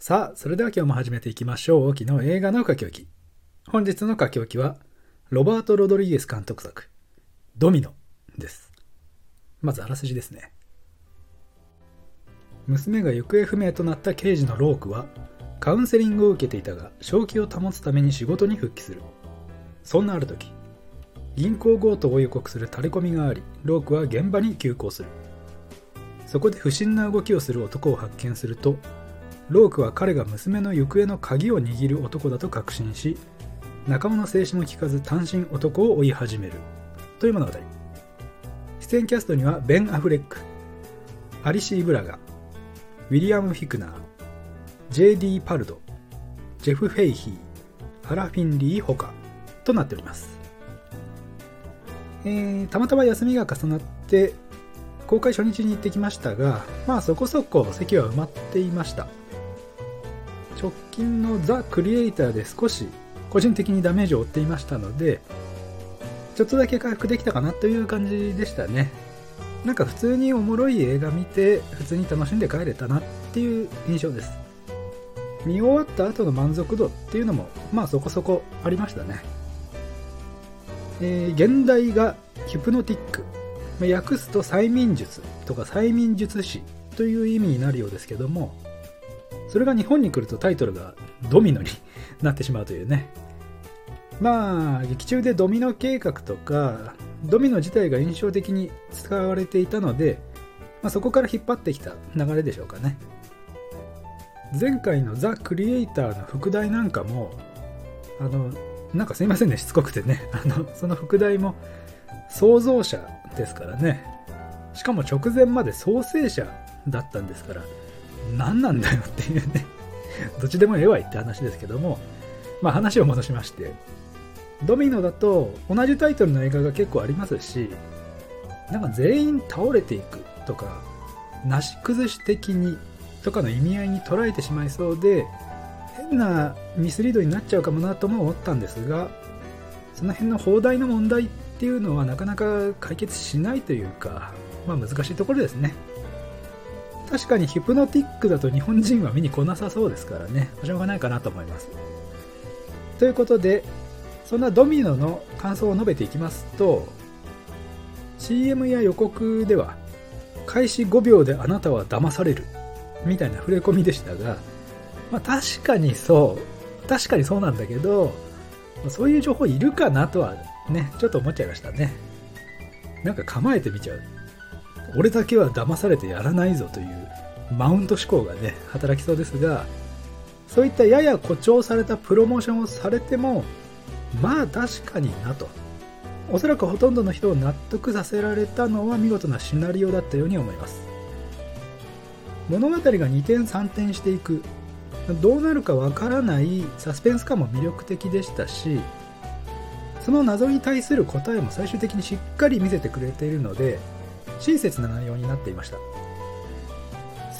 さあ、それでは今日も始めていきましょう。沖の映画の書き置き。本日の書き置きは、ロバート・ロドリゲス監督作、ドミノです。まずあらすじですね。娘が行方不明となった刑事のロークは、カウンセリングを受けていたが、正気を保つために仕事に復帰する。そんなある時、銀行強盗を予告するタレコミがあり、ロークは現場に急行する。そこで不審な動きをする男を発見すると、ロークは彼が娘の行方の鍵を握る男だと確信し、仲間の静止も聞かず単身男を追い始める。という物語。出演キャストにはベン・アフレック、アリシー・ブラガ、ウィリアム・フィクナー、J.D. パルド、ジェフ・フェイヒー、アラ・フィンリー・ホカとなっております。えー、たまたま休みが重なって公開初日に行ってきましたがまあそこそこ席は埋まっていました直近のザ・クリエイターで少し個人的にダメージを負っていましたのでちょっとだけ回復できたかなという感じでしたね。なんか普通におもろい映画見て普通に楽しんで帰れたなっていう印象です。見終わった後の満足度っていうのもまあそこそこありましたね。えー、現代がヒプノティック。訳すと催眠術とか催眠術師という意味になるようですけどもそれが日本に来るとタイトルがドミノに なってしまうというね。まあ劇中でドミノ計画とかドミノ自体が印象的に使われていたので、まあ、そこから引っ張ってきた流れでしょうかね。前回のザ・クリエイターの副題なんかもあのなんかすいませんねしつこくてね。あのその副題も創造者ですからね。しかも直前まで創生者だったんですから何なんだよっていうね。どっちでもええわいって話ですけども。まあ話を戻しまして。ドミノだと同じタイトルの映画が結構ありますしなんか全員倒れていくとかなし崩し的にとかの意味合いに捉えてしまいそうで変なミスリードになっちゃうかもなとも思ったんですがその辺の放題の問題っていうのはなかなか解決しないというかまあ難しいところですね。確かにヒプノティックだと日本人は見に来なさそうですからね。しょうがないかなと思います。ということでそんなドミノの感想を述べていきますと CM や予告では開始5秒であなたは騙されるみたいな触れ込みでしたがまあ、確かにそう確かにそうなんだけどそういう情報いるかなとはねちょっと思っちゃいましたね。なんか構えてみちゃう。俺だけは騙されてやらないぞというマウント思考がね働きそうですがそういったやや誇張されたプロモーションをされてもまあ確かになと。おそらくほとんどの人を納得させられたのは見事なシナリオだったように思います。物語が2点3転していく。どうなるかわからないサスペンス感も魅力的でしたしその謎に対する答えも最終的にしっかり見せてくれているので親切な内容になっていました。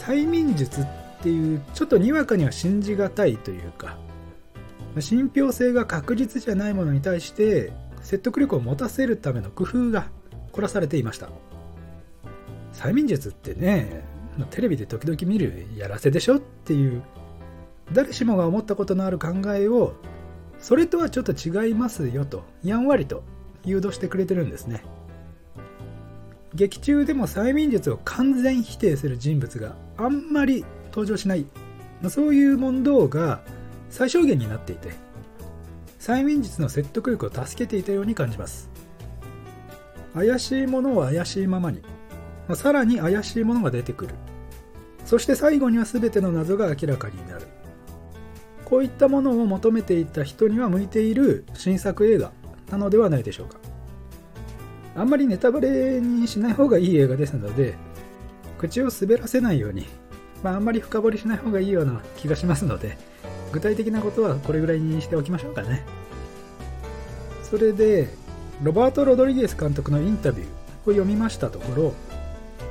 催眠術っていうちょっとにわかには信じがたいというか信憑性が確実じゃないものに対して説得力を持たせるための工夫が凝らされていました。催眠術ってねテレビで時々見るやらせでしょっていう誰しもが思ったことのある考えをそれとはちょっと違いますよとやんわりと誘導してくれてるんですね。劇中でも催眠術を完全否定する人物があんまり登場しない。まそういう問答が最小限になっていて催眠術の説得力を助けていたように感じます。怪しいものは怪しいままに。さらに怪しいものが出てくる。そして最後には全ての謎が明らかになる。こういったものを求めていた人には向いている新作映画なのではないでしょうか。あんまりネタバレにしない方がいい映画ですので口を滑らせないように、まあ、あんまり深掘りしない方がいいような気がしますので具体的なことはこれぐらいにしておきましょうかね。それでロバート・ロドリゲス監督のインタビューを読みましたところ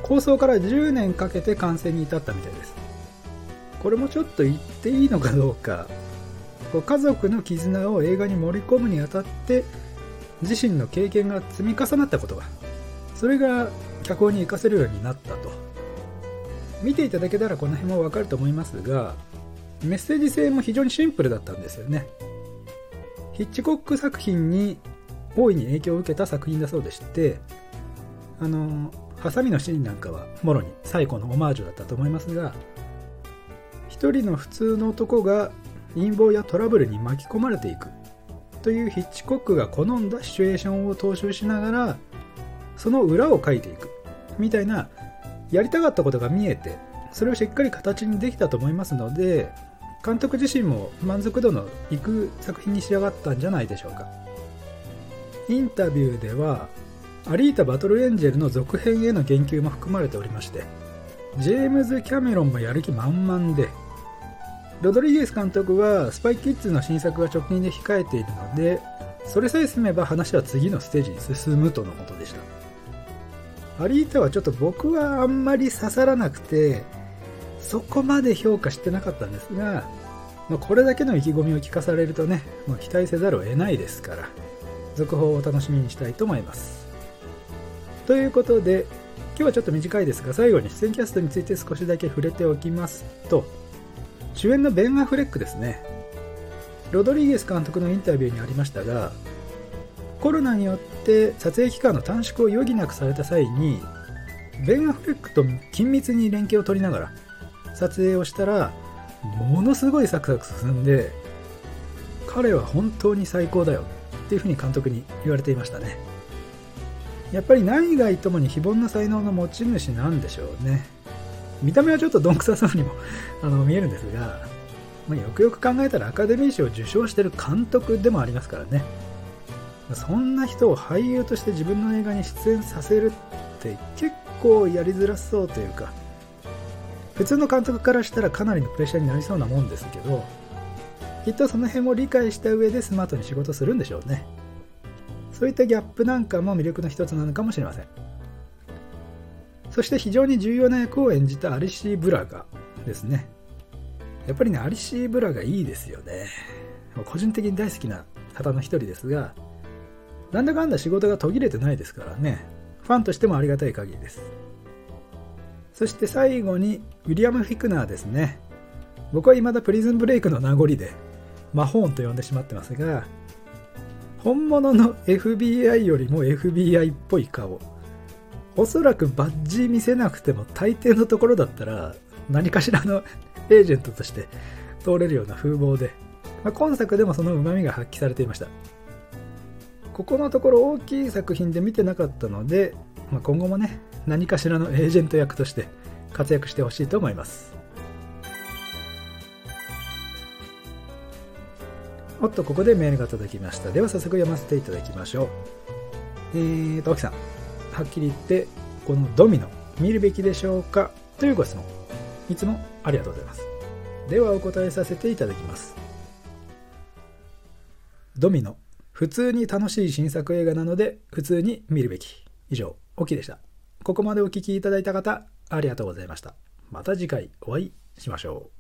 構想から10年かけて完成に至ったみたいです。これもちょっと言っていいのかどうか。家族の絆を映画に盛り込むにあたって自身の経験が積み重なったことがそれが脚本に活かせるようになったと。見ていただけたらこの辺もわかると思いますがメッセージ性も非常にシンプルだったんですよね。ヒッチコック作品に大いに影響を受けた作品だそうでしてあのハサミのシーンなんかはもろに最古のオマージュだったと思いますが一人の普通の男が陰謀やトラブルに巻き込まれていく。というヒッチコックが好んだシチュエーションを踏襲しながらその裏を書いていくみたいなやりたかったことが見えてそれをしっかり形にできたと思いますので監督自身も満足度のいく作品に仕上がったんじゃないでしょうか。インタビューではアリータ・バトル・エンジェルの続編への言及も含まれておりましてジェームズ・キャメロンもやる気満々でロドリゲス監督はスパイキッズの新作が直近で控えているのでそれさえ済めば話は次のステージに進むとのことでした。アリータはちょっと僕はあんまり刺さらなくてそこまで評価してなかったんですが、ま、これだけの意気込みを聞かされるとね、まあ、期待せざるを得ないですから続報をお楽しみにしたいと思います。ということで今日はちょっと短いですが最後に出演キャストについて少しだけ触れておきますと主演のベン・アフレックですね。ロドリゲス監督のインタビューにありましたがコロナによって撮影期間の短縮を余儀なくされた際にベン・アフレックと緊密に連携を取りながら撮影をしたらものすごいサクサク進んで彼は本当に最高だよっていうふうに監督に言われていましたね。やっぱり内外ともに非凡な才能の持ち主なんでしょうね。見た目はちょっとどんくさそうにも あの見えるんですが、まあ、よくよく考えたらアカデミー賞を受賞してる監督でもありますからね。そんな人を俳優として自分の映画に出演させるって結構やりづらそうというか普通の監督からしたらかなりのプレッシャーになりそうなもんですけどきっとその辺を理解した上でスマートに仕事するんでしょうね。そういったギャップなんかも魅力の一つなのかもしれません。そして非常に重要な役を演じたアリシー・ブラガですね。やっぱりねアリシー・ブラガいいですよね。個人的に大好きな方の一人ですがなんだかんだ仕事が途切れてないですからね。ファンとしてもありがたい限りです。そして最後にウィリアム・フィクナーですね。僕は未だプリズンブレイクの名残でマホーンと呼んでしまってますが本物の FBI よりも FBI っぽい顔。おそらくバッジ見せなくても大抵のところだったら何かしらの エージェントとして通れるような風貌で、まあ、今作でもその旨味が発揮されていました。ここのところ大きい作品で見てなかったので、まあ、今後もね何かしらのエージェント役として活躍してほしいと思います。おっとここでメールが届きました。では早速読ませていただきましょう。えーと沖さん。はっきり言ってこのドミノ見るべきでしょうか？というご質問いつもありがとうございます。ではお答えさせていただきます。ドミノ普通に楽しい新作映画なので普通に見るべき。以上オキでした。ここまでお聴きいただいた方、ありがとうございました。また次回お会いしましょう。